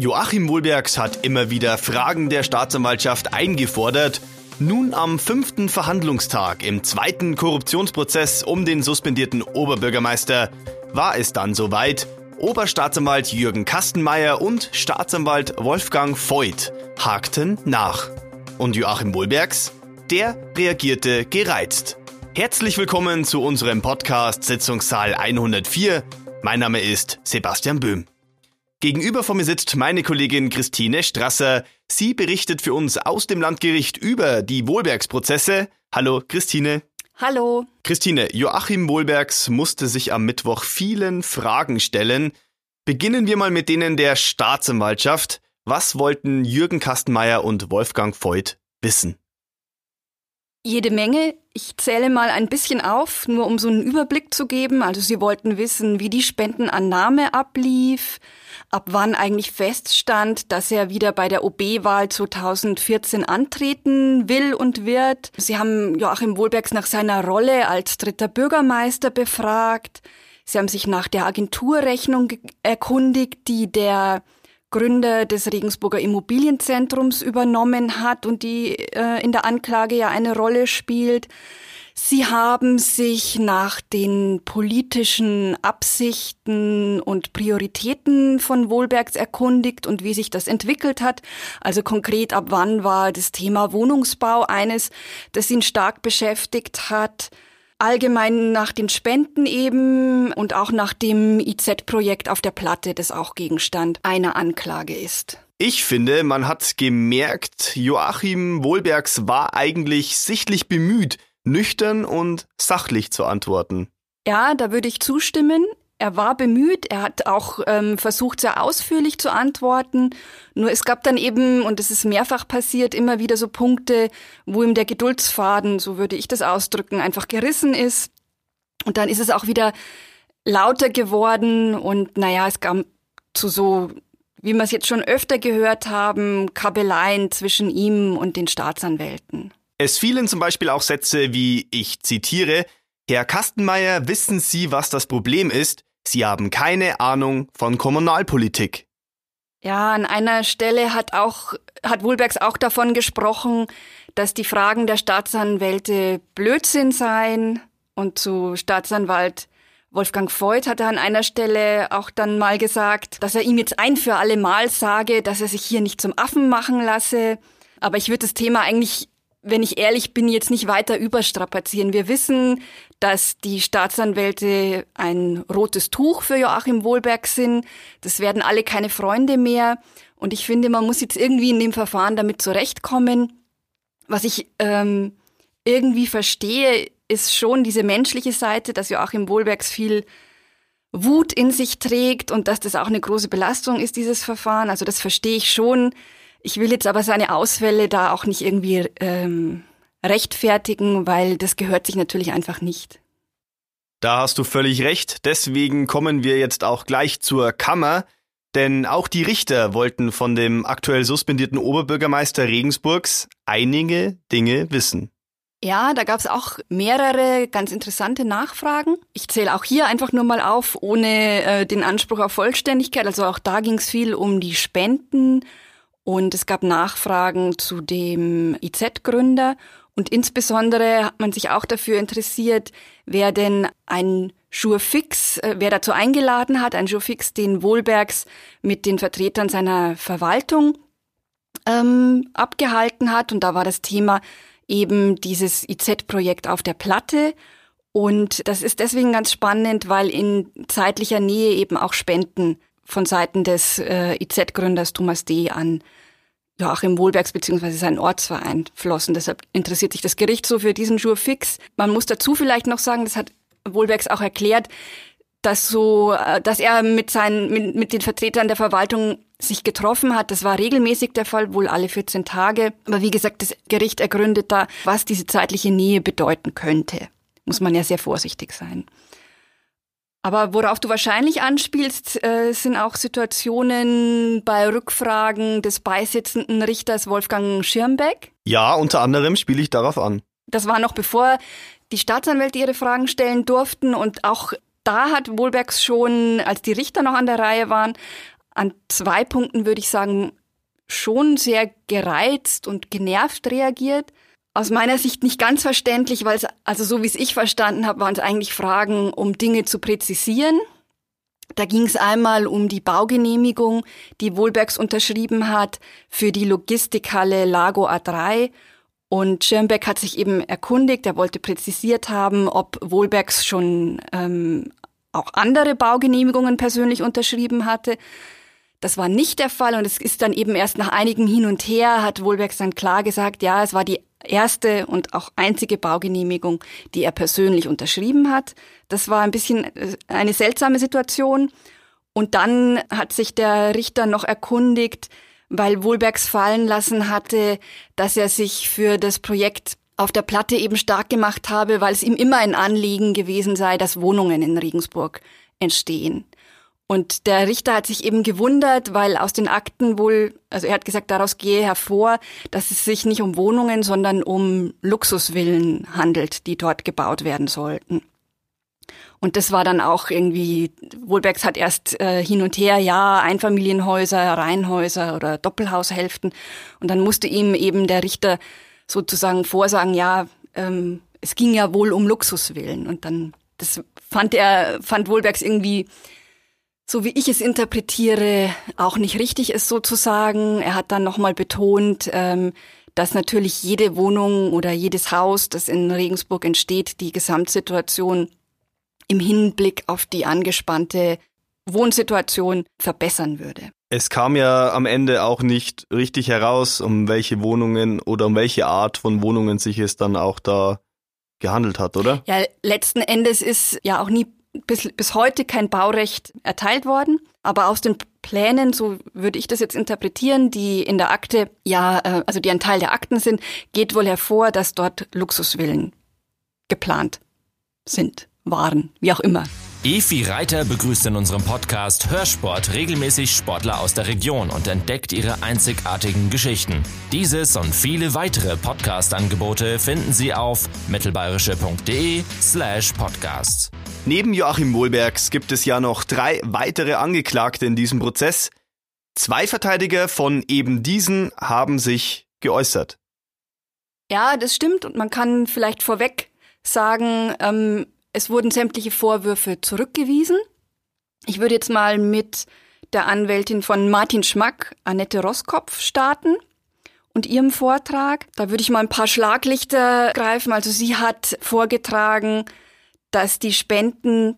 Joachim Wohlbergs hat immer wieder Fragen der Staatsanwaltschaft eingefordert. Nun am fünften Verhandlungstag im zweiten Korruptionsprozess um den suspendierten Oberbürgermeister war es dann soweit. Oberstaatsanwalt Jürgen Kastenmeier und Staatsanwalt Wolfgang Voigt hakten nach. Und Joachim Wohlbergs, der reagierte gereizt. Herzlich willkommen zu unserem Podcast Sitzungssaal 104. Mein Name ist Sebastian Böhm. Gegenüber von mir sitzt meine Kollegin Christine Strasser. Sie berichtet für uns aus dem Landgericht über die Wohlbergsprozesse. Hallo, Christine. Hallo. Christine, Joachim Wohlbergs musste sich am Mittwoch vielen Fragen stellen. Beginnen wir mal mit denen der Staatsanwaltschaft. Was wollten Jürgen Kastenmeier und Wolfgang Voigt wissen? Jede Menge. Ich zähle mal ein bisschen auf, nur um so einen Überblick zu geben. Also Sie wollten wissen, wie die Spendenannahme ablief, ab wann eigentlich feststand, dass er wieder bei der OB-Wahl 2014 antreten will und wird. Sie haben Joachim Wohlbergs nach seiner Rolle als dritter Bürgermeister befragt. Sie haben sich nach der Agenturrechnung erkundigt, die der Gründer des Regensburger Immobilienzentrums übernommen hat und die äh, in der Anklage ja eine Rolle spielt. Sie haben sich nach den politischen Absichten und Prioritäten von Wohlbergs erkundigt und wie sich das entwickelt hat. Also konkret ab wann war das Thema Wohnungsbau eines, das ihn stark beschäftigt hat. Allgemein nach den Spenden eben und auch nach dem IZ-Projekt auf der Platte, das auch Gegenstand einer Anklage ist. Ich finde, man hat gemerkt, Joachim Wohlbergs war eigentlich sichtlich bemüht, nüchtern und sachlich zu antworten. Ja, da würde ich zustimmen. Er war bemüht, er hat auch ähm, versucht, sehr ausführlich zu antworten. Nur es gab dann eben, und es ist mehrfach passiert, immer wieder so Punkte, wo ihm der Geduldsfaden, so würde ich das ausdrücken, einfach gerissen ist. Und dann ist es auch wieder lauter geworden und naja, es kam zu so, wie wir es jetzt schon öfter gehört haben, Kabeleien zwischen ihm und den Staatsanwälten. Es fielen zum Beispiel auch Sätze wie, ich zitiere, Herr Kastenmeier, wissen Sie, was das Problem ist? Sie haben keine Ahnung von Kommunalpolitik. Ja, an einer Stelle hat auch, hat Wohlbergs auch davon gesprochen, dass die Fragen der Staatsanwälte Blödsinn seien. Und zu Staatsanwalt Wolfgang Voigt hat er an einer Stelle auch dann mal gesagt, dass er ihm jetzt ein für alle Mal sage, dass er sich hier nicht zum Affen machen lasse. Aber ich würde das Thema eigentlich wenn ich ehrlich bin, jetzt nicht weiter überstrapazieren. Wir wissen, dass die Staatsanwälte ein rotes Tuch für Joachim Wohlberg sind. Das werden alle keine Freunde mehr. Und ich finde, man muss jetzt irgendwie in dem Verfahren damit zurechtkommen. Was ich ähm, irgendwie verstehe, ist schon diese menschliche Seite, dass Joachim Wohlbergs viel Wut in sich trägt und dass das auch eine große Belastung ist, dieses Verfahren. Also das verstehe ich schon. Ich will jetzt aber seine Ausfälle da auch nicht irgendwie ähm, rechtfertigen, weil das gehört sich natürlich einfach nicht. Da hast du völlig recht. Deswegen kommen wir jetzt auch gleich zur Kammer. Denn auch die Richter wollten von dem aktuell suspendierten Oberbürgermeister Regensburgs einige Dinge wissen. Ja, da gab es auch mehrere ganz interessante Nachfragen. Ich zähle auch hier einfach nur mal auf, ohne äh, den Anspruch auf Vollständigkeit. Also auch da ging es viel um die Spenden, und es gab Nachfragen zu dem IZ-Gründer. Und insbesondere hat man sich auch dafür interessiert, wer denn ein Jurfix, äh, wer dazu eingeladen hat, ein Jurfix, den Wohlbergs mit den Vertretern seiner Verwaltung ähm, abgehalten hat. Und da war das Thema eben dieses IZ-Projekt auf der Platte. Und das ist deswegen ganz spannend, weil in zeitlicher Nähe eben auch Spenden von Seiten des äh, IZ-Gründers Thomas D. an Joachim Wohlbergs bzw. seinen Ortsverein flossen. Deshalb interessiert sich das Gericht so für diesen Jour fix. Man muss dazu vielleicht noch sagen, das hat Wohlbergs auch erklärt, dass so, äh, dass er mit seinen, mit, mit den Vertretern der Verwaltung sich getroffen hat. Das war regelmäßig der Fall, wohl alle 14 Tage. Aber wie gesagt, das Gericht ergründet da, was diese zeitliche Nähe bedeuten könnte. Muss man ja sehr vorsichtig sein. Aber worauf du wahrscheinlich anspielst, äh, sind auch Situationen bei Rückfragen des beisitzenden Richters Wolfgang Schirmbeck. Ja, unter anderem spiele ich darauf an. Das war noch bevor die Staatsanwälte ihre Fragen stellen durften und auch da hat Wohlbergs schon, als die Richter noch an der Reihe waren, an zwei Punkten würde ich sagen, schon sehr gereizt und genervt reagiert. Aus meiner Sicht nicht ganz verständlich, weil es, also so wie es ich verstanden habe, waren es eigentlich Fragen, um Dinge zu präzisieren. Da ging es einmal um die Baugenehmigung, die Wohlbergs unterschrieben hat für die Logistikhalle Lago A3. Und Schirmbeck hat sich eben erkundigt, er wollte präzisiert haben, ob Wohlbergs schon ähm, auch andere Baugenehmigungen persönlich unterschrieben hatte. Das war nicht der Fall und es ist dann eben erst nach einigem Hin und Her hat Wohlbergs dann klar gesagt, ja, es war die erste und auch einzige Baugenehmigung, die er persönlich unterschrieben hat. Das war ein bisschen äh, eine seltsame Situation. Und dann hat sich der Richter noch erkundigt, weil Wohlbergs fallen lassen hatte, dass er sich für das Projekt auf der Platte eben stark gemacht habe, weil es ihm immer ein Anliegen gewesen sei, dass Wohnungen in Regensburg entstehen. Und der Richter hat sich eben gewundert, weil aus den Akten wohl, also er hat gesagt, daraus gehe hervor, dass es sich nicht um Wohnungen, sondern um Luxusvillen handelt, die dort gebaut werden sollten. Und das war dann auch irgendwie, Wohlbergs hat erst äh, hin und her, ja, Einfamilienhäuser, Reihenhäuser oder Doppelhaushälften. Und dann musste ihm eben der Richter sozusagen vorsagen, ja, ähm, es ging ja wohl um Luxusvillen. Und dann, das fand er, fand Wohlbergs irgendwie so wie ich es interpretiere, auch nicht richtig ist sozusagen. Er hat dann nochmal betont, ähm, dass natürlich jede Wohnung oder jedes Haus, das in Regensburg entsteht, die Gesamtsituation im Hinblick auf die angespannte Wohnsituation verbessern würde. Es kam ja am Ende auch nicht richtig heraus, um welche Wohnungen oder um welche Art von Wohnungen sich es dann auch da gehandelt hat, oder? Ja, letzten Endes ist ja auch nie bis, bis heute kein Baurecht erteilt worden. Aber aus den Plänen, so würde ich das jetzt interpretieren, die in der Akte, ja, äh, also die ein Teil der Akten sind, geht wohl hervor, dass dort Luxusvillen geplant sind, waren, wie auch immer. Efi Reiter begrüßt in unserem Podcast Hörsport regelmäßig Sportler aus der Region und entdeckt ihre einzigartigen Geschichten. Dieses und viele weitere Podcast-Angebote finden Sie auf mittelbayerische.de slash podcast. Neben Joachim Wohlbergs gibt es ja noch drei weitere Angeklagte in diesem Prozess. Zwei Verteidiger von eben diesen haben sich geäußert. Ja, das stimmt und man kann vielleicht vorweg sagen, ähm, es wurden sämtliche Vorwürfe zurückgewiesen. Ich würde jetzt mal mit der Anwältin von Martin Schmack, Annette Roskopf, starten und ihrem Vortrag. Da würde ich mal ein paar Schlaglichter greifen. Also sie hat vorgetragen, dass die Spenden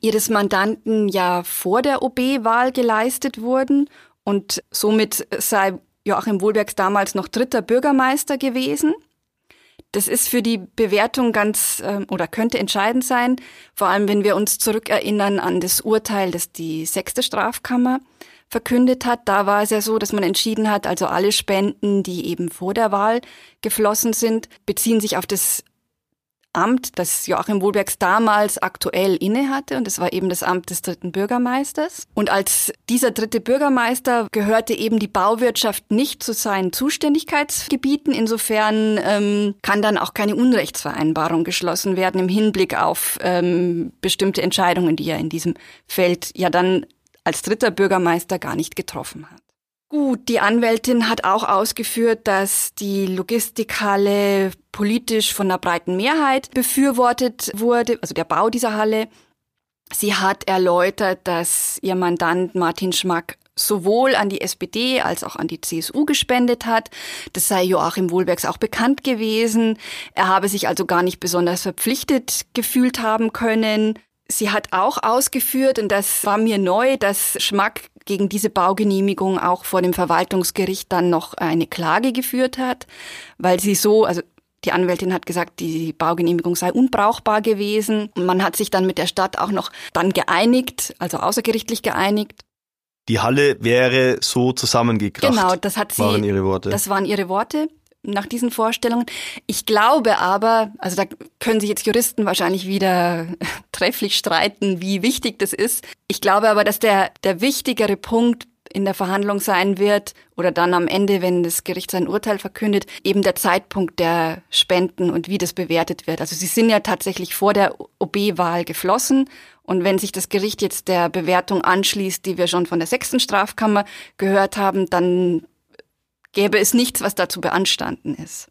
ihres Mandanten ja vor der OB-Wahl geleistet wurden und somit sei Joachim Wohlbergs damals noch dritter Bürgermeister gewesen. Das ist für die Bewertung ganz äh, oder könnte entscheidend sein, vor allem wenn wir uns zurückerinnern an das Urteil, das die sechste Strafkammer verkündet hat. Da war es ja so, dass man entschieden hat, also alle Spenden, die eben vor der Wahl geflossen sind, beziehen sich auf das Amt, das Joachim Wohlbergs damals aktuell innehatte, und das war eben das Amt des dritten Bürgermeisters. Und als dieser dritte Bürgermeister gehörte eben die Bauwirtschaft nicht zu seinen Zuständigkeitsgebieten. Insofern ähm, kann dann auch keine Unrechtsvereinbarung geschlossen werden im Hinblick auf ähm, bestimmte Entscheidungen, die er in diesem Feld ja dann als dritter Bürgermeister gar nicht getroffen hat. Gut, die Anwältin hat auch ausgeführt, dass die Logistikhalle politisch von einer breiten Mehrheit befürwortet wurde, also der Bau dieser Halle. Sie hat erläutert, dass ihr Mandant Martin Schmack sowohl an die SPD als auch an die CSU gespendet hat. Das sei Joachim Wohlbergs auch bekannt gewesen. Er habe sich also gar nicht besonders verpflichtet gefühlt haben können. Sie hat auch ausgeführt, und das war mir neu, dass Schmack gegen diese Baugenehmigung auch vor dem Verwaltungsgericht dann noch eine Klage geführt hat, weil sie so, also die Anwältin hat gesagt, die Baugenehmigung sei unbrauchbar gewesen. Man hat sich dann mit der Stadt auch noch dann geeinigt, also außergerichtlich geeinigt. Die Halle wäre so zusammengekracht. Genau, das hat sie. Waren ihre Worte. Das waren ihre Worte nach diesen Vorstellungen. Ich glaube aber, also da können sich jetzt Juristen wahrscheinlich wieder trefflich streiten, wie wichtig das ist. Ich glaube aber, dass der, der wichtigere Punkt in der Verhandlung sein wird oder dann am Ende, wenn das Gericht sein Urteil verkündet, eben der Zeitpunkt der Spenden und wie das bewertet wird. Also sie sind ja tatsächlich vor der OB-Wahl geflossen und wenn sich das Gericht jetzt der Bewertung anschließt, die wir schon von der sechsten Strafkammer gehört haben, dann gäbe es nichts, was dazu beanstanden ist.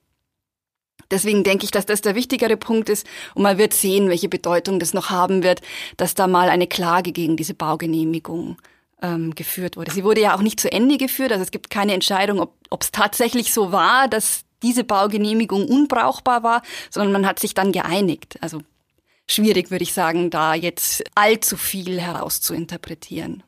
Deswegen denke ich, dass das der wichtigere Punkt ist und man wird sehen, welche Bedeutung das noch haben wird, dass da mal eine Klage gegen diese Baugenehmigung ähm, geführt wurde. Sie wurde ja auch nicht zu Ende geführt, also es gibt keine Entscheidung, ob es tatsächlich so war, dass diese Baugenehmigung unbrauchbar war, sondern man hat sich dann geeinigt. Also schwierig, würde ich sagen, da jetzt allzu viel herauszuinterpretieren.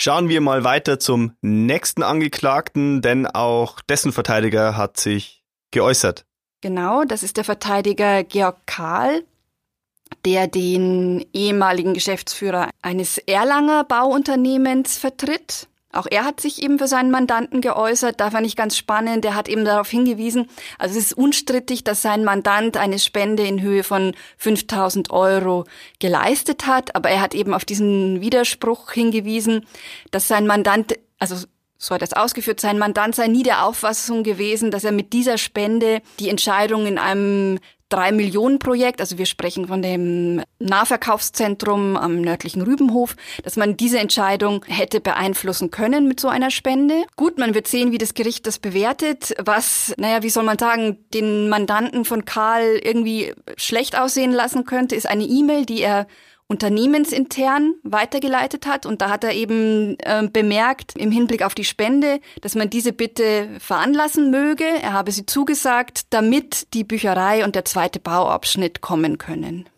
Schauen wir mal weiter zum nächsten Angeklagten, denn auch dessen Verteidiger hat sich geäußert. Genau, das ist der Verteidiger Georg Kahl der den ehemaligen Geschäftsführer eines Erlanger Bauunternehmens vertritt. Auch er hat sich eben für seinen Mandanten geäußert. Da fand ich ganz spannend. Er hat eben darauf hingewiesen, also es ist unstrittig, dass sein Mandant eine Spende in Höhe von 5000 Euro geleistet hat. Aber er hat eben auf diesen Widerspruch hingewiesen, dass sein Mandant, also so hat er es ausgeführt, sein Mandant sei nie der Auffassung gewesen, dass er mit dieser Spende die Entscheidung in einem drei Millionen Projekt, also wir sprechen von dem Nahverkaufszentrum am nördlichen Rübenhof, dass man diese Entscheidung hätte beeinflussen können mit so einer Spende. Gut, man wird sehen, wie das Gericht das bewertet, was, naja, wie soll man sagen, den Mandanten von Karl irgendwie schlecht aussehen lassen könnte, ist eine E-Mail, die er unternehmensintern weitergeleitet hat. Und da hat er eben äh, bemerkt, im Hinblick auf die Spende, dass man diese bitte veranlassen möge. Er habe sie zugesagt, damit die Bücherei und der zweite Bauabschnitt kommen können.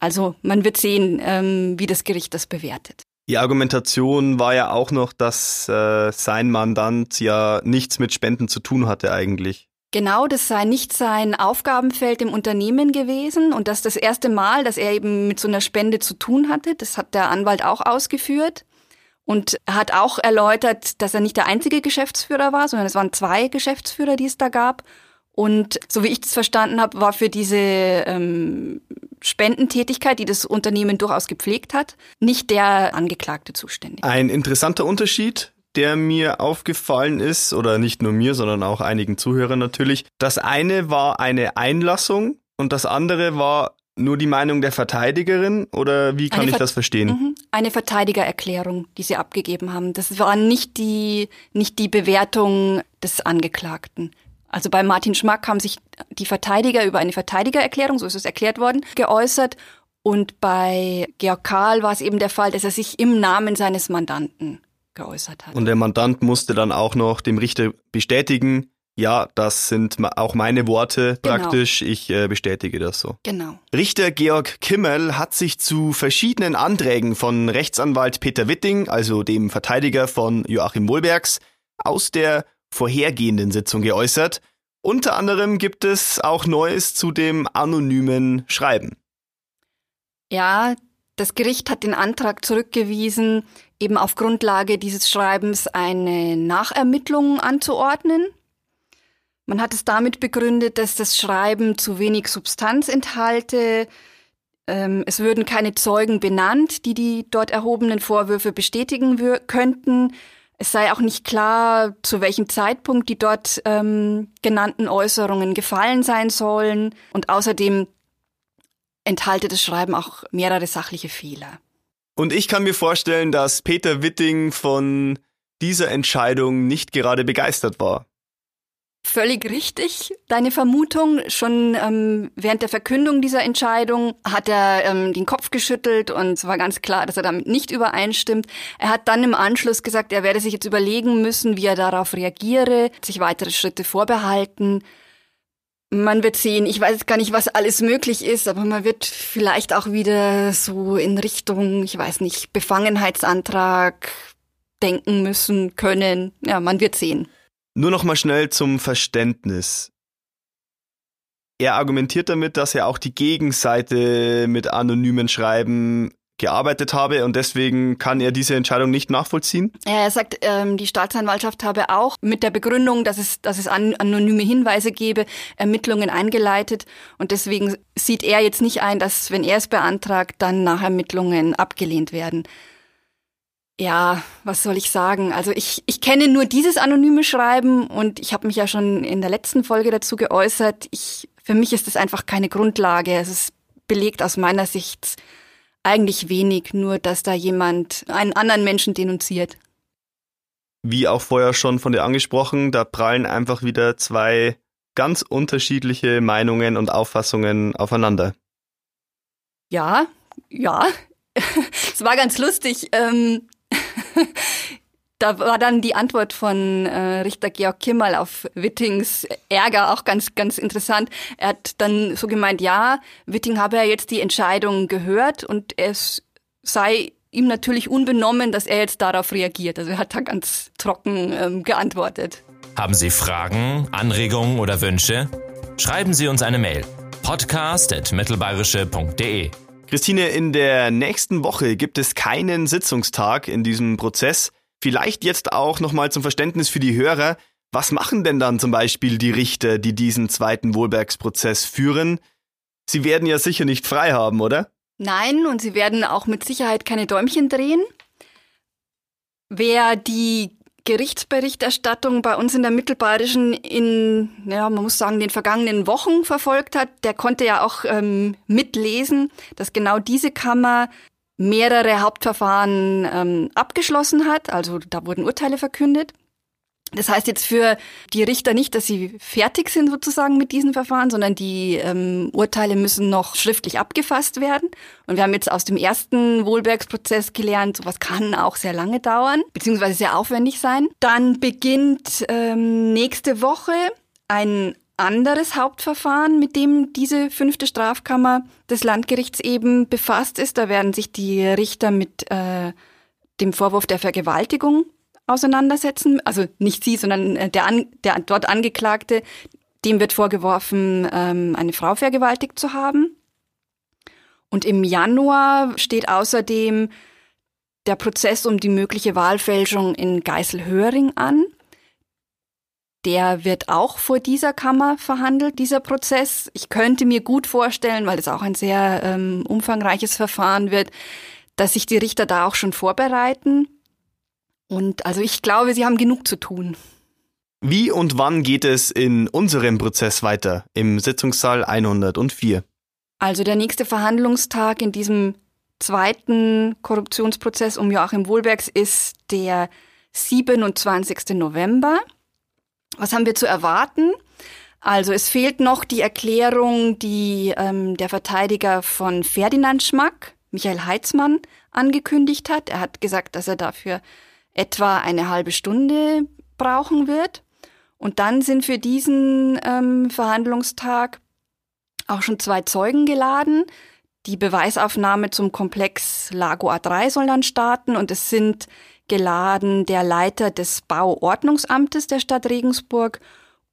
Also man wird sehen, ähm, wie das Gericht das bewertet. Die Argumentation war ja auch noch, dass äh, sein Mandant ja nichts mit Spenden zu tun hatte eigentlich. Genau, das sei nicht sein Aufgabenfeld im Unternehmen gewesen und das das erste Mal, dass er eben mit so einer Spende zu tun hatte. Das hat der Anwalt auch ausgeführt und hat auch erläutert, dass er nicht der einzige Geschäftsführer war, sondern es waren zwei Geschäftsführer, die es da gab. Und so wie ich es verstanden habe, war für diese ähm, Spendentätigkeit, die das Unternehmen durchaus gepflegt hat, nicht der Angeklagte zuständig. Ein interessanter Unterschied der mir aufgefallen ist, oder nicht nur mir, sondern auch einigen Zuhörern natürlich. Das eine war eine Einlassung und das andere war nur die Meinung der Verteidigerin oder wie kann eine ich das verstehen? Mhm. Eine Verteidigererklärung, die sie abgegeben haben. Das war nicht die, nicht die Bewertung des Angeklagten. Also bei Martin Schmack haben sich die Verteidiger über eine Verteidigererklärung, so ist es erklärt worden, geäußert. Und bei Georg Karl war es eben der Fall, dass er sich im Namen seines Mandanten geäußert hat. Und der Mandant musste dann auch noch dem Richter bestätigen, ja, das sind auch meine Worte genau. praktisch. Ich äh, bestätige das so. Genau. Richter Georg Kimmel hat sich zu verschiedenen Anträgen von Rechtsanwalt Peter Witting, also dem Verteidiger von Joachim Wohlbergs, aus der vorhergehenden Sitzung geäußert. Unter anderem gibt es auch Neues zu dem anonymen Schreiben. Ja, das Gericht hat den Antrag zurückgewiesen, eben auf Grundlage dieses Schreibens eine Nachermittlung anzuordnen. Man hat es damit begründet, dass das Schreiben zu wenig Substanz enthalte. Ähm, es würden keine Zeugen benannt, die die dort erhobenen Vorwürfe bestätigen könnten. Es sei auch nicht klar, zu welchem Zeitpunkt die dort ähm, genannten Äußerungen gefallen sein sollen. Und außerdem enthalte das Schreiben auch mehrere sachliche Fehler. Und ich kann mir vorstellen, dass Peter Witting von dieser Entscheidung nicht gerade begeistert war. Völlig richtig, deine Vermutung. Schon ähm, während der Verkündung dieser Entscheidung hat er ähm, den Kopf geschüttelt und es war ganz klar, dass er damit nicht übereinstimmt. Er hat dann im Anschluss gesagt, er werde sich jetzt überlegen müssen, wie er darauf reagiere, sich weitere Schritte vorbehalten. Man wird sehen, ich weiß gar nicht, was alles möglich ist, aber man wird vielleicht auch wieder so in Richtung, ich weiß nicht, Befangenheitsantrag denken müssen, können. Ja, man wird sehen. Nur noch mal schnell zum Verständnis. Er argumentiert damit, dass er auch die Gegenseite mit anonymen Schreiben gearbeitet habe und deswegen kann er diese Entscheidung nicht nachvollziehen? Er sagt, ähm, die Staatsanwaltschaft habe auch mit der Begründung, dass es, dass es an, anonyme Hinweise gebe, Ermittlungen eingeleitet und deswegen sieht er jetzt nicht ein, dass wenn er es beantragt, dann Nachermittlungen abgelehnt werden. Ja, was soll ich sagen? Also ich, ich kenne nur dieses anonyme Schreiben und ich habe mich ja schon in der letzten Folge dazu geäußert. Ich, für mich ist das einfach keine Grundlage. Es ist belegt aus meiner Sicht eigentlich wenig, nur dass da jemand einen anderen Menschen denunziert. Wie auch vorher schon von dir angesprochen, da prallen einfach wieder zwei ganz unterschiedliche Meinungen und Auffassungen aufeinander. Ja, ja. Es war ganz lustig. Ähm, da war dann die Antwort von äh, Richter Georg Kimmel auf Wittings Ärger auch ganz, ganz interessant. Er hat dann so gemeint, ja, Witting habe ja jetzt die Entscheidung gehört und es sei ihm natürlich unbenommen, dass er jetzt darauf reagiert. Also er hat da ganz trocken ähm, geantwortet. Haben Sie Fragen, Anregungen oder Wünsche? Schreiben Sie uns eine Mail. podcast.mittelbayerische.de Christine, in der nächsten Woche gibt es keinen Sitzungstag in diesem Prozess. Vielleicht jetzt auch nochmal zum Verständnis für die Hörer. Was machen denn dann zum Beispiel die Richter, die diesen zweiten Wohlbergsprozess führen? Sie werden ja sicher nicht frei haben, oder? Nein, und sie werden auch mit Sicherheit keine Däumchen drehen. Wer die Gerichtsberichterstattung bei uns in der Mittelbayerischen in, ja, man muss sagen, den vergangenen Wochen verfolgt hat, der konnte ja auch ähm, mitlesen, dass genau diese Kammer mehrere Hauptverfahren ähm, abgeschlossen hat. Also da wurden Urteile verkündet. Das heißt jetzt für die Richter nicht, dass sie fertig sind sozusagen mit diesen Verfahren, sondern die ähm, Urteile müssen noch schriftlich abgefasst werden. Und wir haben jetzt aus dem ersten Wohlbergsprozess gelernt, sowas kann auch sehr lange dauern, beziehungsweise sehr aufwendig sein. Dann beginnt ähm, nächste Woche ein anderes Hauptverfahren, mit dem diese fünfte Strafkammer des Landgerichts eben befasst ist. Da werden sich die Richter mit äh, dem Vorwurf der Vergewaltigung auseinandersetzen. Also nicht sie, sondern äh, der, an, der dort Angeklagte, dem wird vorgeworfen, ähm, eine Frau vergewaltigt zu haben. Und im Januar steht außerdem der Prozess um die mögliche Wahlfälschung in Geiselhöring an. Der wird auch vor dieser Kammer verhandelt, dieser Prozess. Ich könnte mir gut vorstellen, weil es auch ein sehr ähm, umfangreiches Verfahren wird, dass sich die Richter da auch schon vorbereiten. Und also ich glaube, sie haben genug zu tun. Wie und wann geht es in unserem Prozess weiter im Sitzungssaal 104? Also der nächste Verhandlungstag in diesem zweiten Korruptionsprozess um Joachim Wohlbergs ist der 27. November. Was haben wir zu erwarten? Also es fehlt noch die Erklärung, die ähm, der Verteidiger von Ferdinand Schmack, Michael Heitzmann, angekündigt hat. Er hat gesagt, dass er dafür etwa eine halbe Stunde brauchen wird. Und dann sind für diesen ähm, Verhandlungstag auch schon zwei Zeugen geladen. Die Beweisaufnahme zum Komplex Lago A3 soll dann starten und es sind geladen der Leiter des Bauordnungsamtes der Stadt Regensburg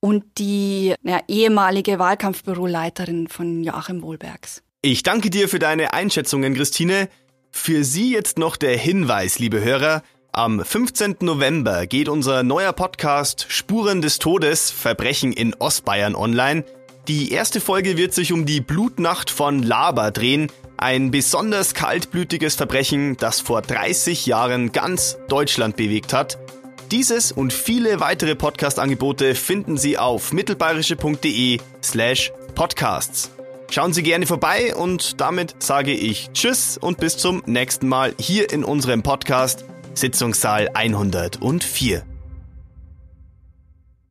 und die ja, ehemalige Wahlkampfbüroleiterin von Joachim Wohlbergs. Ich danke dir für deine Einschätzungen, Christine. Für Sie jetzt noch der Hinweis, liebe Hörer, am 15. November geht unser neuer Podcast Spuren des Todes Verbrechen in Ostbayern online. Die erste Folge wird sich um die Blutnacht von Laber drehen, ein besonders kaltblütiges Verbrechen, das vor 30 Jahren ganz Deutschland bewegt hat. Dieses und viele weitere Podcast-Angebote finden Sie auf mittelbayerische.de slash podcasts. Schauen Sie gerne vorbei und damit sage ich Tschüss und bis zum nächsten Mal hier in unserem Podcast Sitzungssaal 104.